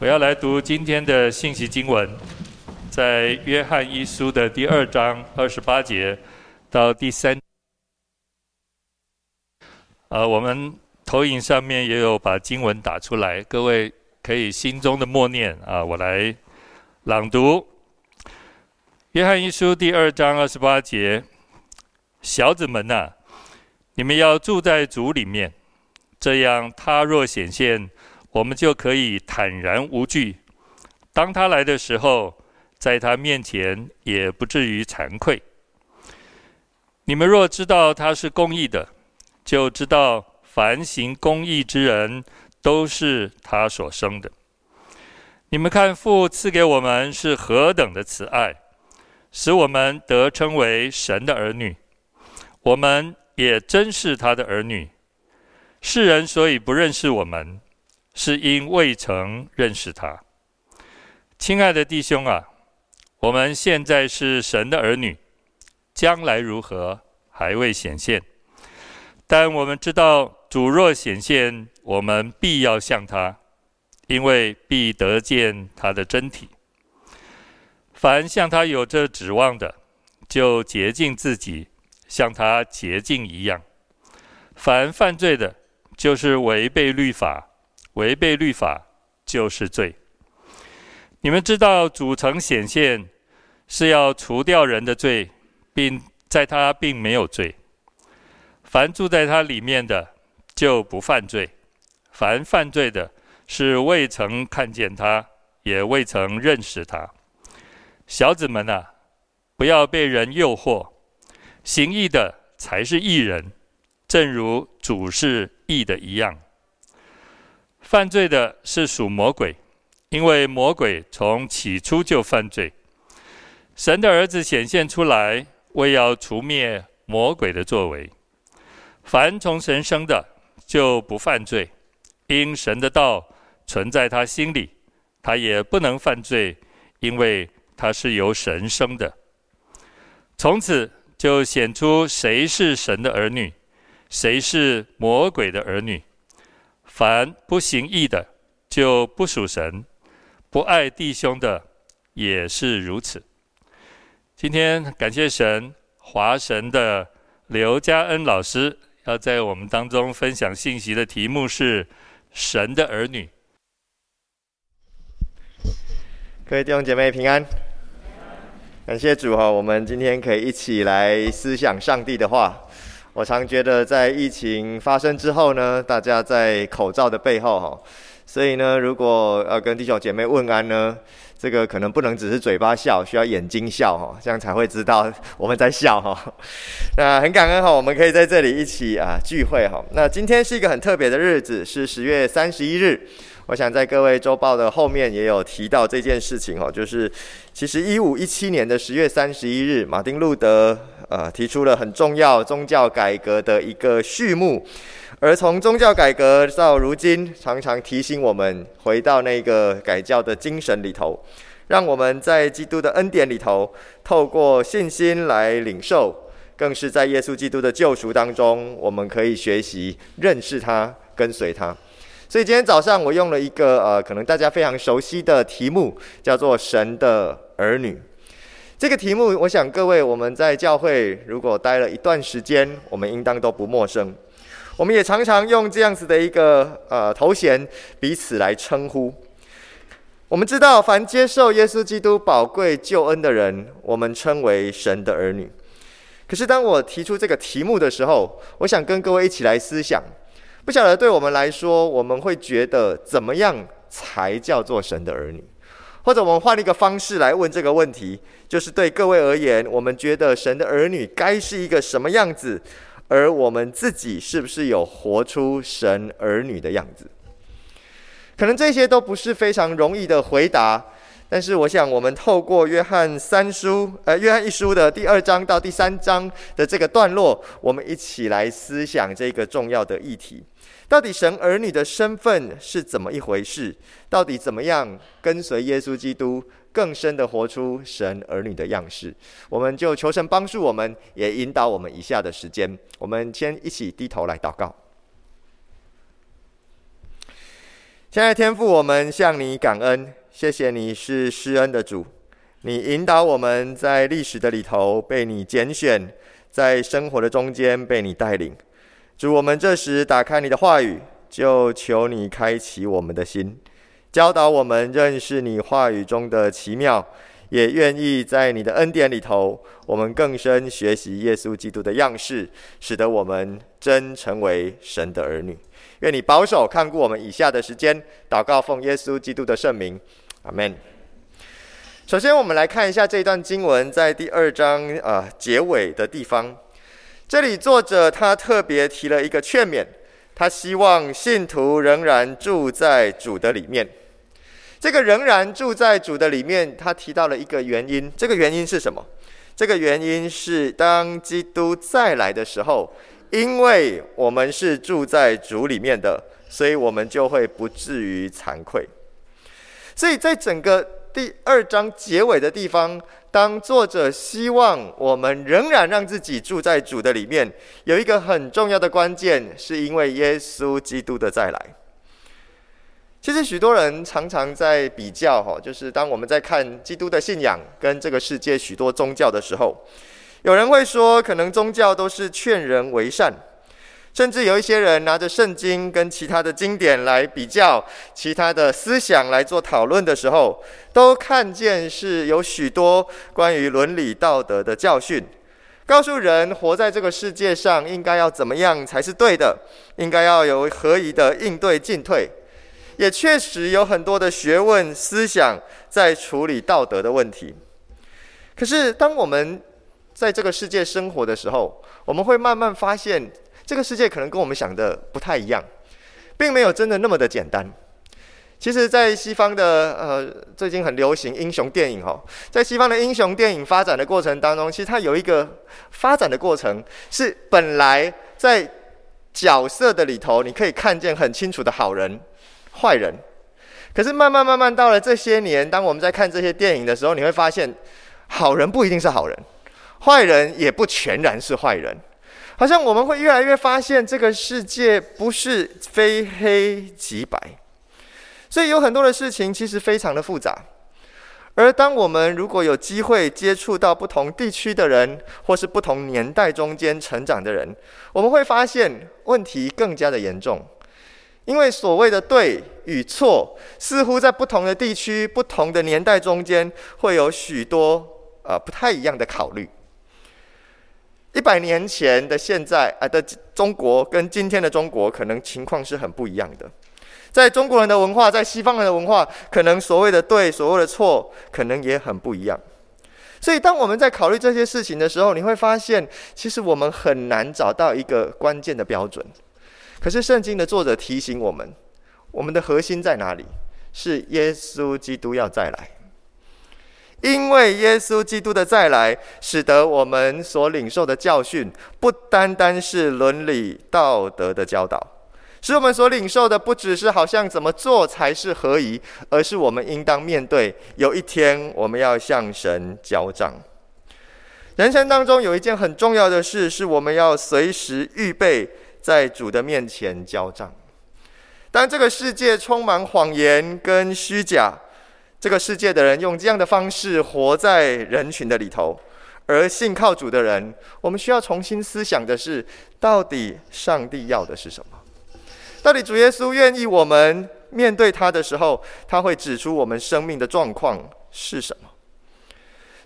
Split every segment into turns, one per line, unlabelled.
我要来读今天的信息经文，在约翰一书的第二章二十八节到第三。呃，我们投影上面也有把经文打出来，各位可以心中的默念啊，我来朗读。约翰一书第二章二十八节，小子们呐、你们要住在主里面，这样他若显现。我们就可以坦然无惧，当他来的时候，在他面前也不至于惭愧。你们若知道他是公义的，就知道凡行公义之人都是他所生的。你们看父赐给我们是何等的慈爱，使我们得称为神的儿女。我们也真是他的儿女。世人所以不认识我们。是因未曾认识他，亲爱的弟兄啊，我们现在是神的儿女，将来如何还未显现，但我们知道主若显现，我们必要像他，因为必得见他的真体。凡像他有这指望的，就洁净自己，像他洁净一样。凡犯罪的，就是违背律法。违背律法就是罪。你们知道主曾显现是要除掉人的罪，并在他并没有罪。凡住在他里面的就不犯罪。凡犯罪的是未曾看见他，也未曾认识他。小子们啊，不要被人诱惑。行义的才是义人，正如主是义的一样。犯罪的是属魔鬼，因为魔鬼从起初就犯罪。神的儿子显现出来，为要除灭魔鬼的作为。凡从神生的，就不犯罪，因神的道存在他心里，他也不能犯罪，因为他是由神生的。从此就显出谁是神的儿女，谁是魔鬼的儿女。凡不行义的，就不属神；不爱弟兄的，也是如此。今天感谢神，华神的刘家恩老师要在我们当中分享信息的题目是“神的儿女”。
各位弟兄姐妹平安，感谢主哈，我们今天可以一起来思想上帝的话。我常觉得，在疫情发生之后呢，大家在口罩的背后哈，所以呢，如果要跟弟兄姐妹问安呢，这个可能不能只是嘴巴笑，需要眼睛笑哈，这样才会知道我们在笑哈。那很感恩哈，我们可以在这里一起啊聚会哈。那今天是一个很特别的日子，是十月三十一日。我想在各位周报的后面也有提到这件事情哦，就是其实一五一七年的十月三十一日，马丁路德呃提出了很重要宗教改革的一个序幕，而从宗教改革到如今，常常提醒我们回到那个改教的精神里头，让我们在基督的恩典里头，透过信心来领受，更是在耶稣基督的救赎当中，我们可以学习认识他，跟随他。所以今天早上我用了一个呃，可能大家非常熟悉的题目，叫做“神的儿女”。这个题目，我想各位我们在教会如果待了一段时间，我们应当都不陌生。我们也常常用这样子的一个呃头衔彼此来称呼。我们知道，凡接受耶稣基督宝贵救恩的人，我们称为神的儿女。可是当我提出这个题目的时候，我想跟各位一起来思想。不晓得对我们来说，我们会觉得怎么样才叫做神的儿女？或者我们换一个方式来问这个问题，就是对各位而言，我们觉得神的儿女该是一个什么样子？而我们自己是不是有活出神儿女的样子？可能这些都不是非常容易的回答。但是，我想我们透过约翰三书，呃，约翰一书的第二章到第三章的这个段落，我们一起来思想这个重要的议题：到底神儿女的身份是怎么一回事？到底怎么样跟随耶稣基督，更深的活出神儿女的样式？我们就求神帮助我们，也引导我们以下的时间。我们先一起低头来祷告。现在天父，我们向你感恩，谢谢你是施恩的主，你引导我们在历史的里头被你拣选，在生活的中间被你带领。主，我们这时打开你的话语，就求你开启我们的心，教导我们认识你话语中的奇妙。也愿意在你的恩典里头，我们更深学习耶稣基督的样式，使得我们真成为神的儿女。愿你保守看顾我们以下的时间，祷告奉耶稣基督的圣名，阿门。首先，我们来看一下这段经文在第二章啊、结尾的地方，这里作者他特别提了一个劝勉，他希望信徒仍然住在主的里面。这个仍然住在主的里面，他提到了一个原因。这个原因是什么？这个原因是当基督再来的时候，因为我们是住在主里面的，所以我们就会不至于惭愧。所以在整个第二章结尾的地方，当作者希望我们仍然让自己住在主的里面，有一个很重要的关键，是因为耶稣基督的再来。其实许多人常常在比较，哈，就是当我们在看基督的信仰跟这个世界许多宗教的时候，有人会说，可能宗教都是劝人为善，甚至有一些人拿着圣经跟其他的经典来比较，其他的思想来做讨论的时候，都看见是有许多关于伦理道德的教训，告诉人活在这个世界上应该要怎么样才是对的，应该要有合宜的应对进退。也确实有很多的学问思想在处理道德的问题。可是，当我们在这个世界生活的时候，我们会慢慢发现，这个世界可能跟我们想的不太一样，并没有真的那么的简单。其实，在西方的呃，最近很流行英雄电影哦，在西方的英雄电影发展的过程当中，其实它有一个发展的过程，是本来在角色的里头，你可以看见很清楚的好人。坏人，可是慢慢慢慢到了这些年，当我们在看这些电影的时候，你会发现，好人不一定是好人，坏人也不全然是坏人，好像我们会越来越发现，这个世界不是非黑即白，所以有很多的事情其实非常的复杂。而当我们如果有机会接触到不同地区的人，或是不同年代中间成长的人，我们会发现问题更加的严重。因为所谓的对与错，似乎在不同的地区、不同的年代中间，会有许多呃不太一样的考虑。一百年前的现在啊的中国，跟今天的中国，可能情况是很不一样的。在中国人的文化，在西方人的文化，可能所谓的对、所谓的错，可能也很不一样。所以，当我们在考虑这些事情的时候，你会发现，其实我们很难找到一个关键的标准。可是圣经的作者提醒我们，我们的核心在哪里？是耶稣基督要再来。因为耶稣基督的再来，使得我们所领受的教训不单单是伦理道德的教导，使我们所领受的不只是好像怎么做才是合宜，而是我们应当面对有一天我们要向神交账。人生当中有一件很重要的事，是我们要随时预备。在主的面前交账。当这个世界充满谎言跟虚假，这个世界的人用这样的方式活在人群的里头，而信靠主的人，我们需要重新思想的是：到底上帝要的是什么？到底主耶稣愿意我们面对他的时候，他会指出我们生命的状况是什么？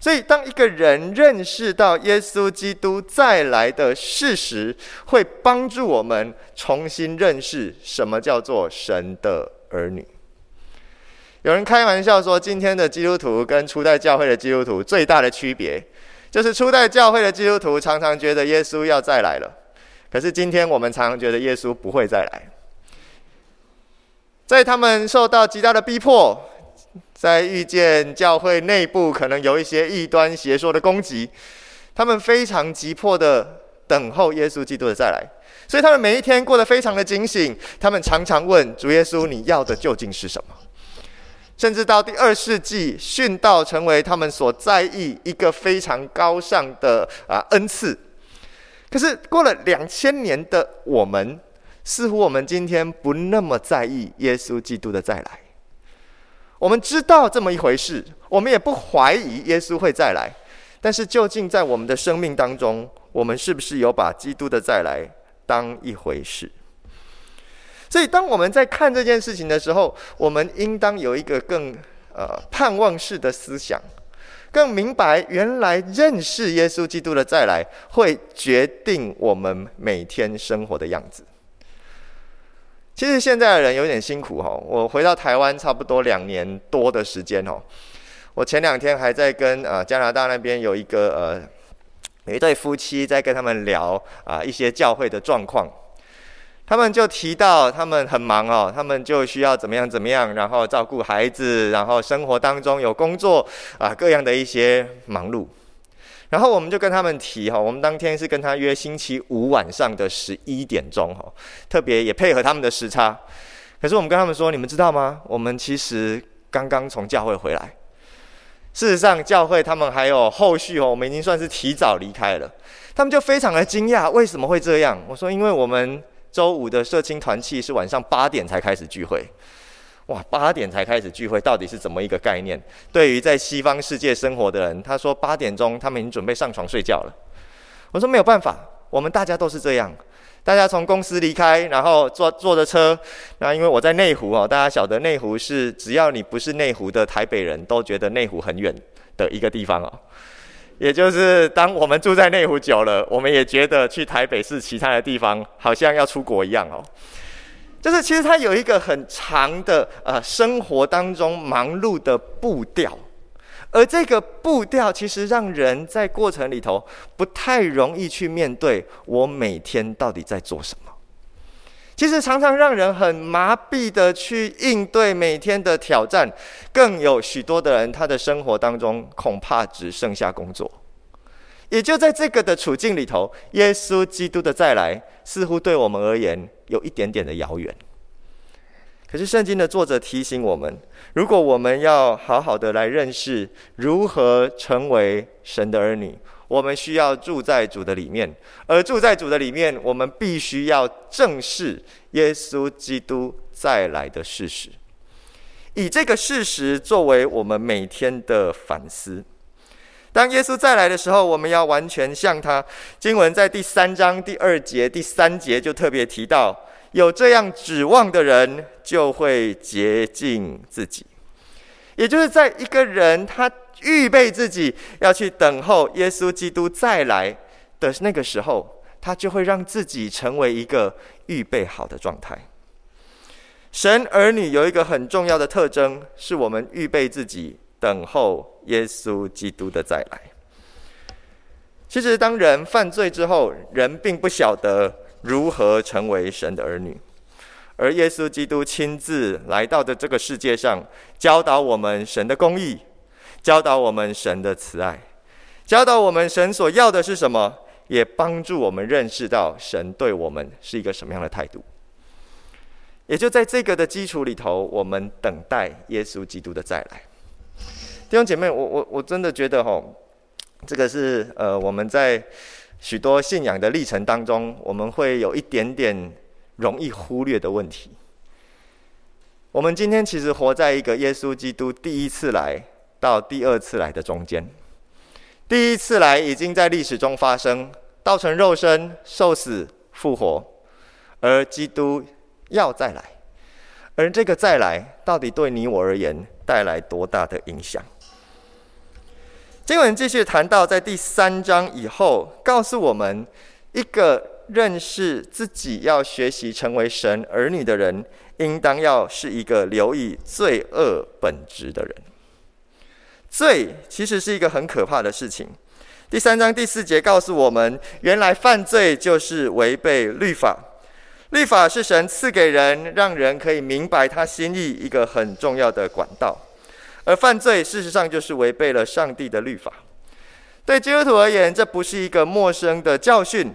所以，当一个人认识到耶稣基督再来的事实，会帮助我们重新认识什么叫做神的儿女。有人开玩笑说，今天的基督徒跟初代教会的基督徒最大的区别，就是初代教会的基督徒常常觉得耶稣要再来了，可是今天我们常常觉得耶稣不会再来。在他们受到极大的逼迫。在遇见教会内部可能有一些异端邪说的攻击，他们非常急迫的等候耶稣基督的再来，所以他们每一天过得非常的警醒。他们常常问主耶稣：“你要的究竟是什么？”甚至到第二世纪，殉道成为他们所在意一个非常高尚的啊恩赐。可是过了两千年的我们，似乎我们今天不那么在意耶稣基督的再来。我们知道这么一回事，我们也不怀疑耶稣会再来。但是，究竟在我们的生命当中，我们是不是有把基督的再来当一回事？所以，当我们在看这件事情的时候，我们应当有一个更呃盼望式的思想，更明白原来认识耶稣基督的再来，会决定我们每天生活的样子。其实现在的人有点辛苦哈，我回到台湾差不多两年多的时间哦。我前两天还在跟呃加拿大那边有一个呃有一对夫妻在跟他们聊啊、一些教会的状况，他们就提到他们很忙哦，他们就需要怎么样怎么样，然后照顾孩子，然后生活当中有工作啊、各样的一些忙碌。然后我们就跟他们提哈，我们当天是跟他约星期五晚上的十一点钟哈，特别也配合他们的时差。可是我们跟他们说，你们知道吗？我们其实刚刚从教会回来。事实上，教会他们还有后续哦，我们已经算是提早离开了。他们就非常的惊讶，为什么会这样？我说，因为我们周五的社青团契是晚上八点才开始聚会。哇，八点才开始聚会，到底是怎么一个概念？对于在西方世界生活的人，他说八点钟他们已经准备上床睡觉了。我说没有办法，我们大家都是这样，大家从公司离开，然后坐坐着车。那因为我在内湖哦，大家晓得内湖是只要你不是内湖的台北人都觉得内湖很远的一个地方哦。也就是当我们住在内湖久了，我们也觉得去台北市其他的地方好像要出国一样哦。就是其实他有一个很长的呃生活当中忙碌的步调，而这个步调其实让人在过程里头不太容易去面对我每天到底在做什么。其实常常让人很麻痹的去应对每天的挑战，更有许多的人他的生活当中恐怕只剩下工作。也就在这个的处境里头，耶稣基督的再来似乎对我们而言有一点点的遥远。可是圣经的作者提醒我们，如果我们要好好的来认识如何成为神的儿女，我们需要住在主的里面，而住在主的里面，我们必须要正视耶稣基督再来的事实，以这个事实作为我们每天的反思。当耶稣再来的时候，我们要完全像他。经文在第三章第二节、第三节就特别提到，有这样指望的人，就会洁净自己。也就是在一个人他预备自己要去等候耶稣基督再来的那个时候，他就会让自己成为一个预备好的状态。神儿女有一个很重要的特征，是我们预备自己。等候耶稣基督的再来。其实，当人犯罪之后，人并不晓得如何成为神的儿女，而耶稣基督亲自来到的这个世界上，教导我们神的公义，教导我们神的慈爱，教导我们神所要的是什么，也帮助我们认识到神对我们是一个什么样的态度。也就在这个的基础里头，我们等待耶稣基督的再来。弟兄姐妹，我我我真的觉得吼，这个是呃我们在许多信仰的历程当中，我们会有一点点容易忽略的问题。我们今天其实活在一个耶稣基督第一次来到第二次来的中间。第一次来已经在历史中发生，道成肉身，受死复活，而基督要再来，而这个再来到底对你我而言带来多大的影响？经文继续谈到，在第三章以后，告诉我们一个认识自己要学习成为神儿女的人，应当要是一个留意罪恶本质的人。罪其实是一个很可怕的事情。第三章第四节告诉我们，原来犯罪就是违背律法。律法是神赐给人，让人可以明白他心意一个很重要的管道。而犯罪事实上就是违背了上帝的律法。对基督徒而言，这不是一个陌生的教训，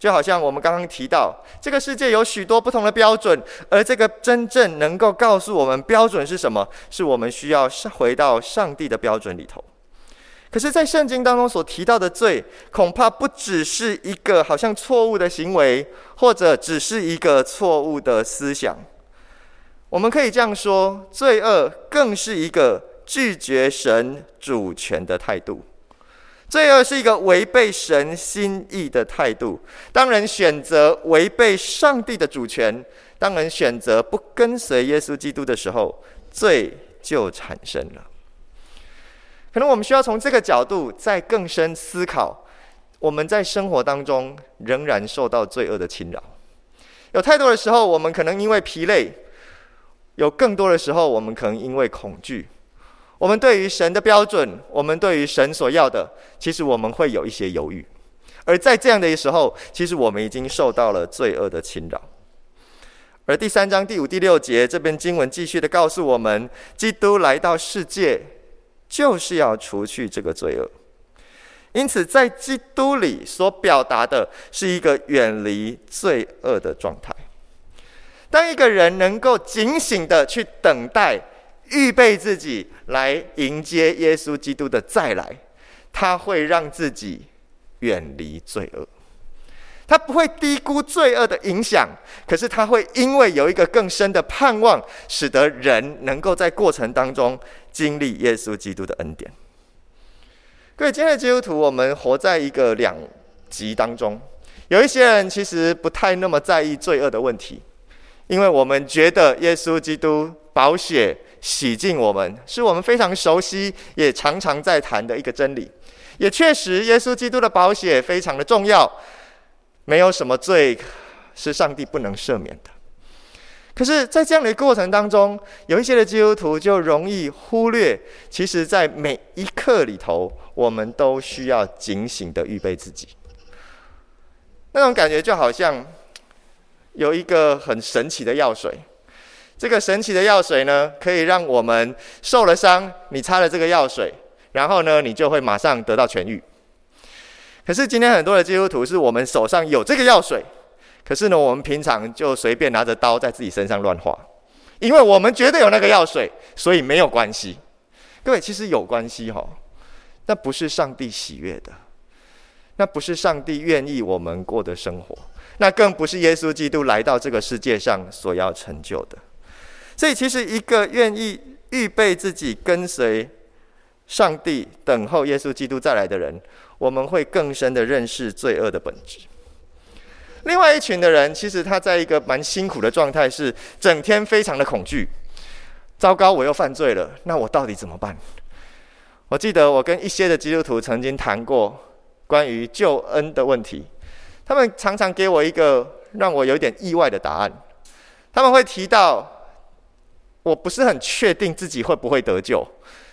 就好像我们刚刚提到，这个世界有许多不同的标准，而这个真正能够告诉我们标准是什么，是我们需要回到上帝的标准里头。可是，在圣经当中所提到的罪，恐怕不只是一个好像错误的行为，或者只是一个错误的思想。我们可以这样说，罪恶更是一个拒绝神主权的态度。罪恶是一个违背神心意的态度。当人选择违背上帝的主权，当人选择不跟随耶稣基督的时候，罪就产生了。可能我们需要从这个角度再更深思考，我们在生活当中仍然受到罪恶的侵扰。有太多的时候，我们可能因为疲累；有更多的时候，我们可能因为恐惧。我们对于神的标准，我们对于神所要的，其实我们会有一些犹豫。而在这样的时候，其实我们已经受到了罪恶的侵扰。而第三章第五、第六节这边经文继续的告诉我们，基督来到世界。就是要除去这个罪恶，因此在基督里所表达的是一个远离罪恶的状态。当一个人能够警醒的去等待、预备自己来迎接耶稣基督的再来，他会让自己远离罪恶。他不会低估罪恶的影响，可是他会因为有一个更深的盼望，使得人能够在过程当中经历耶稣基督的恩典。各位今天的基督徒，我们活在一个两极当中。有一些人其实不太那么在意罪恶的问题，因为我们觉得耶稣基督宝血洗净我们，是我们非常熟悉也常常在谈的一个真理。也确实，耶稣基督的宝血非常的重要。没有什么罪是上帝不能赦免的。可是，在这样的过程当中，有一些的基督徒就容易忽略，其实，在每一刻里头，我们都需要警醒的预备自己。那种感觉就好像有一个很神奇的药水，这个神奇的药水呢，可以让我们受了伤，你擦了这个药水，然后呢，你就会马上得到痊愈。可是今天很多的基督徒是我们手上有这个药水，可是呢，我们平常就随便拿着刀在自己身上乱划，因为我们觉得有那个药水，所以没有关系。各位，其实有关系哈，那不是上帝喜悦的，那不是上帝愿意我们过的生活，那更不是耶稣基督来到这个世界上所要成就的。所以，其实一个愿意预备自己跟随上帝、等候耶稣基督再来的人。我们会更深的认识罪恶的本质。另外一群的人，其实他在一个蛮辛苦的状态，是整天非常的恐惧。糟糕，我又犯罪了，那我到底怎么办？我记得我跟一些的基督徒曾经谈过关于救恩的问题，他们常常给我一个让我有点意外的答案。他们会提到，我不是很确定自己会不会得救，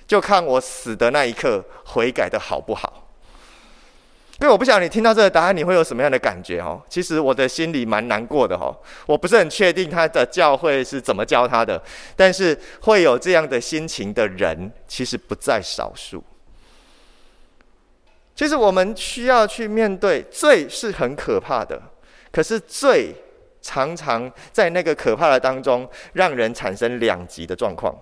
就看我死的那一刻悔改的好不好。因为我不晓得你听到这个答案，你会有什么样的感觉哦？其实我的心里蛮难过的哦。我不是很确定他的教会是怎么教他的，但是会有这样的心情的人，其实不在少数。其实我们需要去面对罪是很可怕的，可是罪常常在那个可怕的当中，让人产生两极的状况。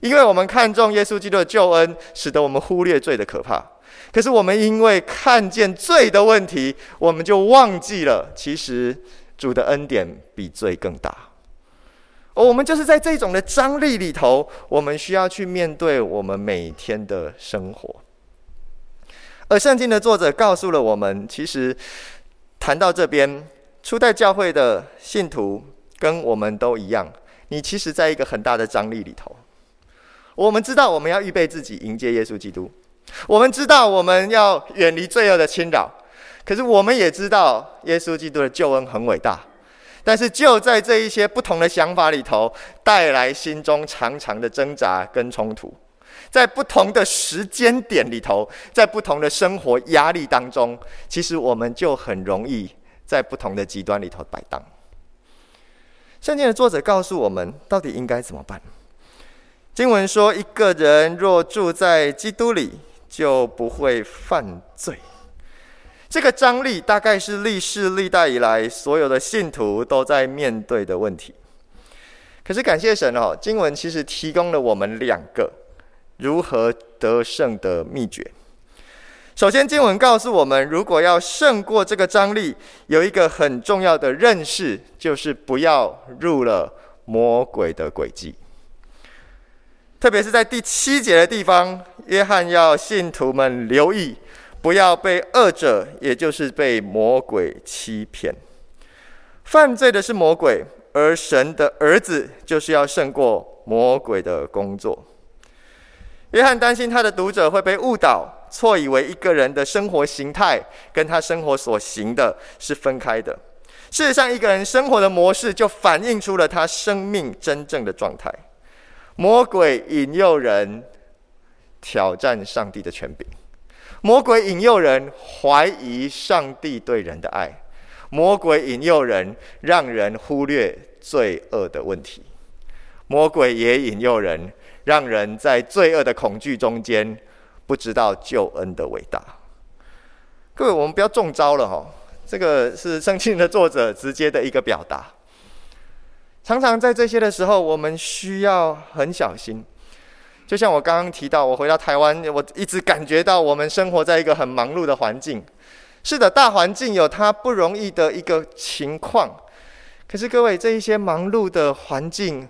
因为我们看重耶稣基督的救恩，使得我们忽略罪的可怕。可是我们因为看见罪的问题，我们就忘记了，其实主的恩典比罪更大。而我们就是在这种的张力里头，我们需要去面对我们每天的生活。而圣经的作者告诉了我们，其实谈到这边，初代教会的信徒跟我们都一样，你其实在一个很大的张力里头。我们知道我们要预备自己迎接耶稣基督。我们知道我们要远离罪恶的侵扰，可是我们也知道耶稣基督的救恩很伟大。但是就在这一些不同的想法里头，带来心中长长的挣扎跟冲突。在不同的时间点里头，在不同的生活压力当中，其实我们就很容易在不同的极端里头摆荡。圣经的作者告诉我们，到底应该怎么办？经文说，一个人若住在基督里。就不会犯罪。这个张力大概是历世历代以来所有的信徒都在面对的问题。可是感谢神哦，经文其实提供了我们两个如何得胜的秘诀。首先，经文告诉我们，如果要胜过这个张力，有一个很重要的认识，就是不要入了魔鬼的诡计。特别是在第七节的地方，约翰要信徒们留意，不要被恶者，也就是被魔鬼欺骗。犯罪的是魔鬼，而神的儿子就是要胜过魔鬼的工作。约翰担心他的读者会被误导。错以为一个人的生活形态跟他生活所行的是分开的。事实上，一个人生活的模式就反映出了他生命真正的状态。魔鬼引诱人挑战上帝的权柄，魔鬼引诱人怀疑上帝对人的爱，魔鬼引诱人让人忽略罪恶的问题，魔鬼也引诱人让人在罪恶的恐惧中间。不知道救恩的伟大，各位，我们不要中招了哈。这个是圣经的作者直接的一个表达。常常在这些的时候，我们需要很小心。就像我刚刚提到，我回到台湾，我一直感觉到我们生活在一个很忙碌的环境。是的，大环境有它不容易的一个情况。可是各位，这一些忙碌的环境，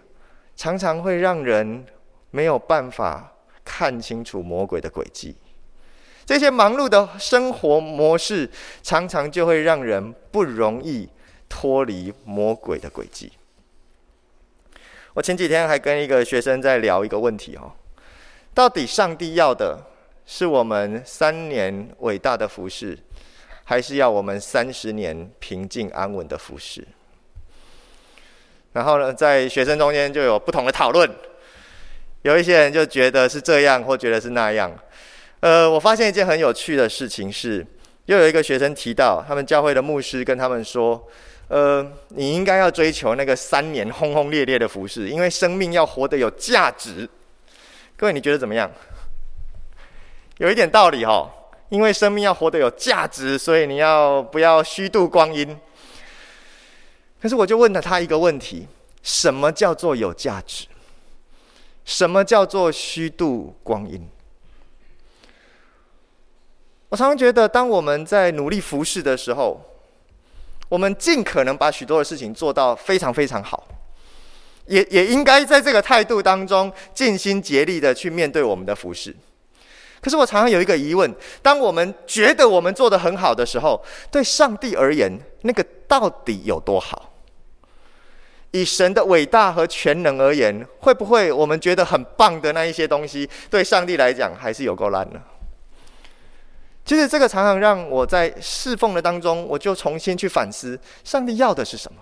常常会让人没有办法。看清楚魔鬼的诡计，这些忙碌的生活模式，常常就会让人不容易脱离魔鬼的诡计。我前几天还跟一个学生在聊一个问题哦，到底上帝要的是我们三年伟大的服饰，还是要我们三十年平静安稳的服饰？然后呢，在学生中间就有不同的讨论。有一些人就觉得是这样，或觉得是那样。呃，我发现一件很有趣的事情是，又有一个学生提到，他们教会的牧师跟他们说：“呃，你应该要追求那个三年轰轰烈烈的服事，因为生命要活得有价值。”各位，你觉得怎么样？有一点道理哈，因为生命要活得有价值，所以你要不要虚度光阴？可是我就问了他一个问题：什么叫做有价值？什么叫做虚度光阴？我常常觉得，当我们在努力服侍的时候，我们尽可能把许多的事情做到非常非常好，也也应该在这个态度当中尽心竭力的去面对我们的服侍。可是我常常有一个疑问：当我们觉得我们做得很好的时候，对上帝而言，那个到底有多好？以神的伟大和全能而言，会不会我们觉得很棒的那一些东西，对上帝来讲还是有够烂呢？其实这个常常让我在侍奉的当中，我就重新去反思，上帝要的是什么？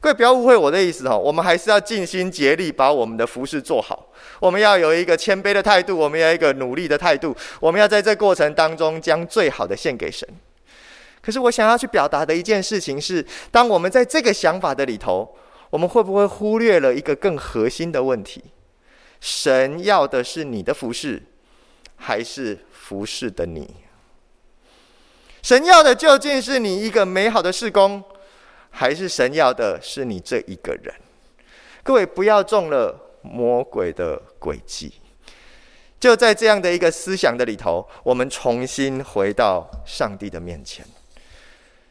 各位不要误会我的意思哈，我们还是要尽心竭力把我们的服事做好。我们要有一个谦卑的态度，我们要一个努力的态度，我们要在这过程当中将最好的献给神。可是我想要去表达的一件事情是，当我们在这个想法的里头，我们会不会忽略了一个更核心的问题？神要的是你的服饰，还是服饰的你？神要的究竟是你一个美好的事工，还是神要的是你这一个人？各位不要中了魔鬼的诡计。就在这样的一个思想的里头，我们重新回到上帝的面前。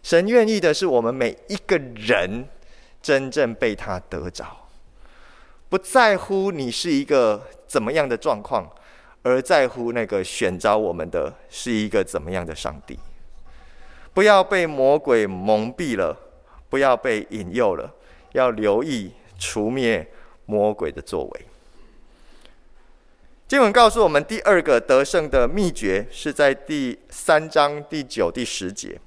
神愿意的是我们每一个人真正被他得着，不在乎你是一个怎么样的状况，而在乎那个选召我们的是一个怎么样的上帝。不要被魔鬼蒙蔽了，不要被引诱了，要留意除灭魔鬼的作为。经文告诉我们，第二个得胜的秘诀是在第三章第九、第十节。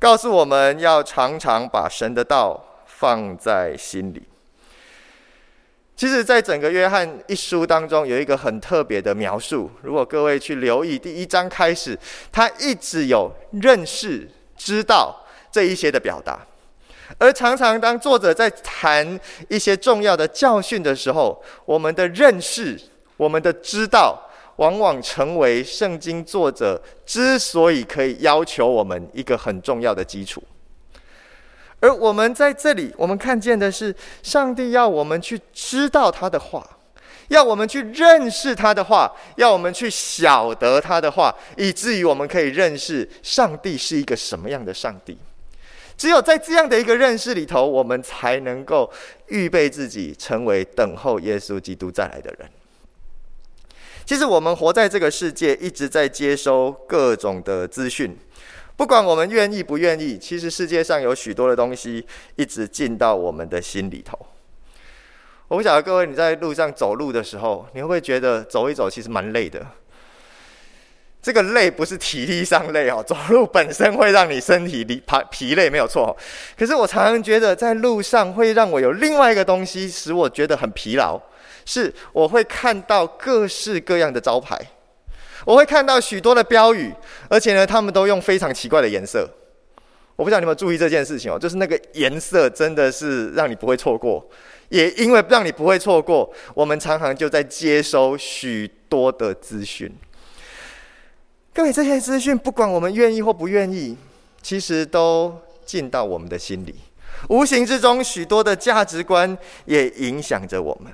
告诉我们要常常把神的道放在心里。其实，在整个约翰一书当中，有一个很特别的描述。如果各位去留意，第一章开始，他一直有认识、知道这一些的表达。而常常当作者在谈一些重要的教训的时候，我们的认识、我们的知道。往往成为圣经作者之所以可以要求我们一个很重要的基础，而我们在这里，我们看见的是上帝要我们去知道他的话，要我们去认识他的话，要我们去晓得他的话，以至于我们可以认识上帝是一个什么样的上帝。只有在这样的一个认识里头，我们才能够预备自己成为等候耶稣基督再来的人。其实我们活在这个世界，一直在接收各种的资讯，不管我们愿意不愿意，其实世界上有许多的东西一直进到我们的心里头。我不晓得各位，你在路上走路的时候，你会不会觉得走一走其实蛮累的？这个累不是体力上累哦，走路本身会让你身体疲疲累没有错。可是我常常觉得在路上会让我有另外一个东西使我觉得很疲劳，是我会看到各式各样的招牌，我会看到许多的标语，而且呢，他们都用非常奇怪的颜色。我不知道你有没有注意这件事情哦，就是那个颜色真的是让你不会错过。也因为让你不会错过，我们常常就在接收许多的资讯。各位，这些资讯不管我们愿意或不愿意，其实都进到我们的心里，无形之中，许多的价值观也影响着我们。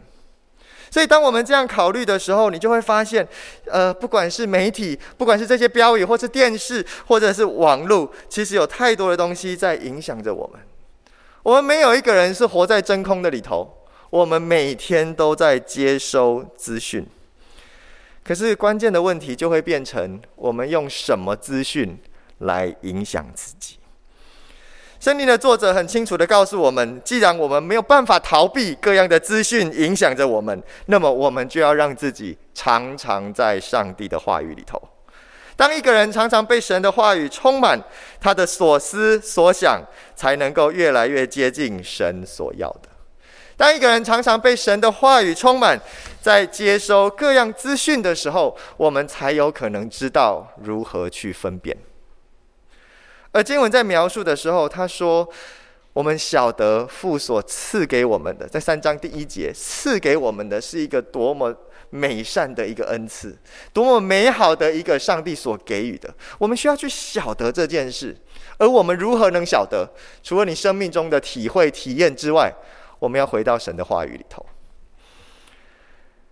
所以，当我们这样考虑的时候，你就会发现，呃，不管是媒体，不管是这些标语，或是电视，或者是网络，其实有太多的东西在影响着我们。我们没有一个人是活在真空的里头，我们每天都在接收资讯。可是关键的问题就会变成：我们用什么资讯来影响自己？圣经的作者很清楚地告诉我们：既然我们没有办法逃避各样的资讯影响着我们，那么我们就要让自己常常在上帝的话语里头。当一个人常常被神的话语充满，他的所思所想才能够越来越接近神所要的。当一个人常常被神的话语充满，在接收各样资讯的时候，我们才有可能知道如何去分辨。而经文在描述的时候，他说：“我们晓得父所赐给我们的，在三章第一节赐给我们的是一个多么。”美善的一个恩赐，多么美好的一个上帝所给予的，我们需要去晓得这件事。而我们如何能晓得？除了你生命中的体会、体验之外，我们要回到神的话语里头。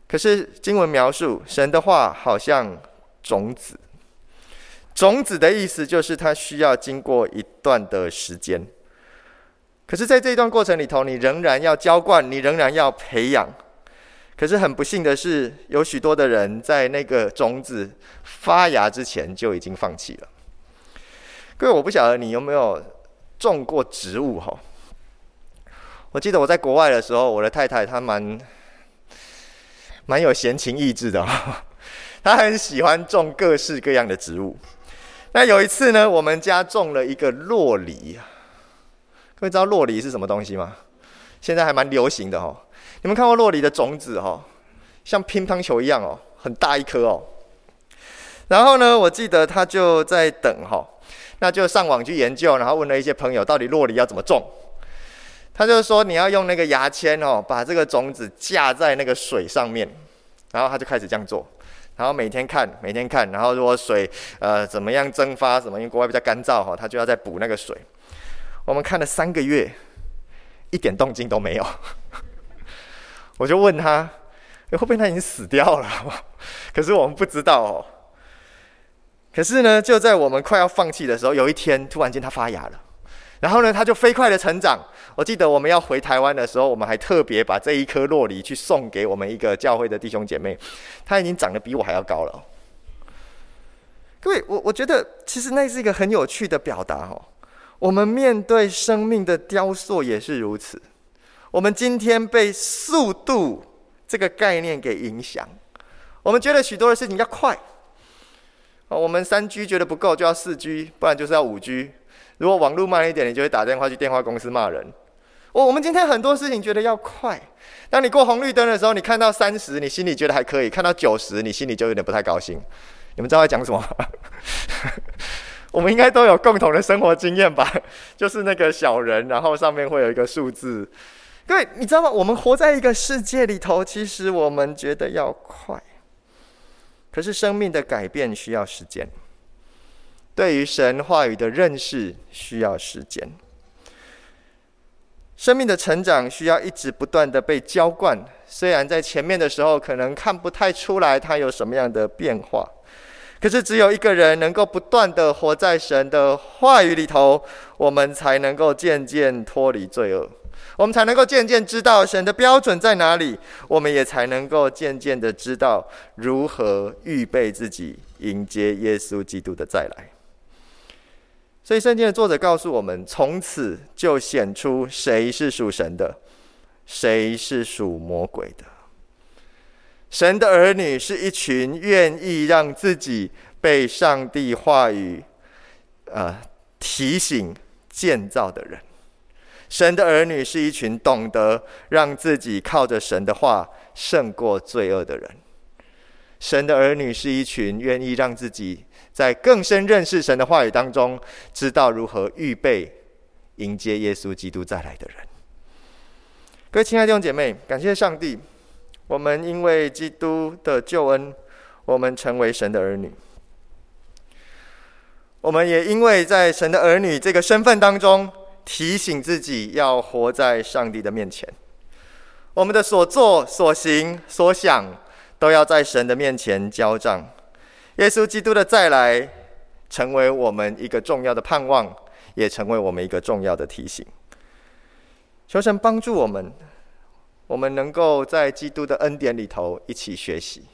可是经文描述神的话好像种子，种子的意思就是它需要经过一段的时间。可是，在这一段过程里头，你仍然要浇灌，你仍然要培养。可是很不幸的是，有许多的人在那个种子发芽之前就已经放弃了。各位，我不晓得你有没有种过植物哈？我记得我在国外的时候，我的太太她蛮蛮有闲情逸致的，她很喜欢种各式各样的植物。那有一次呢，我们家种了一个洛梨，各位知道洛梨是什么东西吗？现在还蛮流行的哦。你们看过洛梨的种子哈，像乒乓球一样哦，很大一颗哦。然后呢，我记得他就在等哈，那就上网去研究，然后问了一些朋友，到底洛梨要怎么种？他就说你要用那个牙签哦，把这个种子架在那个水上面，然后他就开始这样做，然后每天看，每天看，然后如果水呃怎么样蒸发什么，因为国外比较干燥哈，他就要再补那个水。我们看了三个月，一点动静都没有。我就问他，会不会他已经死掉了？可是我们不知道哦。可是呢，就在我们快要放弃的时候，有一天突然间它发芽了，然后呢，它就飞快的成长。我记得我们要回台湾的时候，我们还特别把这一颗洛梨去送给我们一个教会的弟兄姐妹，它已经长得比我还要高了。各位，我我觉得其实那是一个很有趣的表达哦。我们面对生命的雕塑也是如此。我们今天被速度这个概念给影响，我们觉得许多的事情要快。哦我们三 G 觉得不够，就要四 G，不然就是要五 G。如果网络慢一点，你就会打电话去电话公司骂人。我我们今天很多事情觉得要快。当你过红绿灯的时候，你看到三十，你心里觉得还可以；看到九十，你心里就有点不太高兴。你们知道在讲什么？我们应该都有共同的生活经验吧？就是那个小人，然后上面会有一个数字。各位，你知道吗？我们活在一个世界里头，其实我们觉得要快，可是生命的改变需要时间。对于神话语的认识需要时间。生命的成长需要一直不断的被浇灌，虽然在前面的时候可能看不太出来它有什么样的变化，可是只有一个人能够不断的活在神的话语里头，我们才能够渐渐脱离罪恶。我们才能够渐渐知道神的标准在哪里，我们也才能够渐渐的知道如何预备自己迎接耶稣基督的再来。所以，圣经的作者告诉我们，从此就显出谁是属神的，谁是属魔鬼的。神的儿女是一群愿意让自己被上帝话语，呃，提醒建造的人。神的儿女是一群懂得让自己靠着神的话胜过罪恶的人。神的儿女是一群愿意让自己在更深认识神的话语当中，知道如何预备迎接耶稣基督再来的人。各位亲爱的弟兄姐妹，感谢上帝，我们因为基督的救恩，我们成为神的儿女。我们也因为在神的儿女这个身份当中。提醒自己要活在上帝的面前，我们的所作所行所想都要在神的面前交账。耶稣基督的再来，成为我们一个重要的盼望，也成为我们一个重要的提醒。求神帮助我们，我们能够在基督的恩典里头一起学习。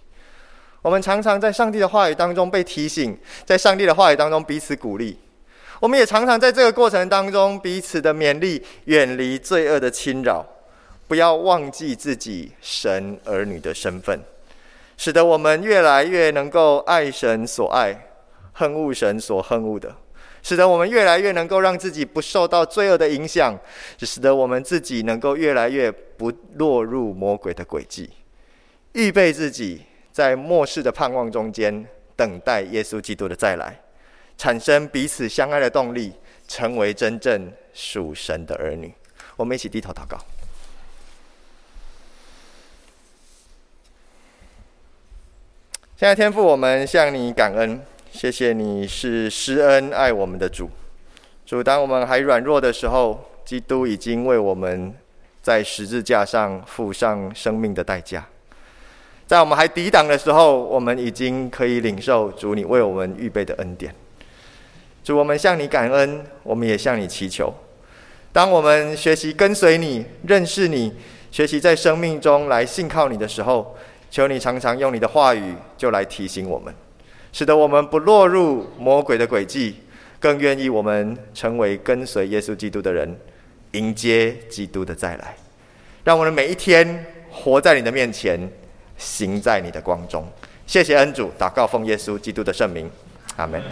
我们常常在上帝的话语当中被提醒，在上帝的话语当中彼此鼓励。我们也常常在这个过程当中彼此的勉励，远离罪恶的侵扰，不要忘记自己神儿女的身份，使得我们越来越能够爱神所爱，恨恶神所恨恶的，使得我们越来越能够让自己不受到罪恶的影响，使得我们自己能够越来越不落入魔鬼的诡计，预备自己在末世的盼望中间等待耶稣基督的再来。产生彼此相爱的动力，成为真正属神的儿女。我们一起低头祷告。现在天父，我们向你感恩，谢谢你是施恩爱我们的主。主，当我们还软弱的时候，基督已经为我们在十字架上付上生命的代价。在我们还抵挡的时候，我们已经可以领受主你为我们预备的恩典。主，我们向你感恩，我们也向你祈求。当我们学习跟随你、认识你、学习在生命中来信靠你的时候，求你常常用你的话语就来提醒我们，使得我们不落入魔鬼的诡计，更愿意我们成为跟随耶稣基督的人，迎接基督的再来。让我们每一天活在你的面前，行在你的光中。谢谢恩主，祷告奉耶稣基督的圣名，阿门。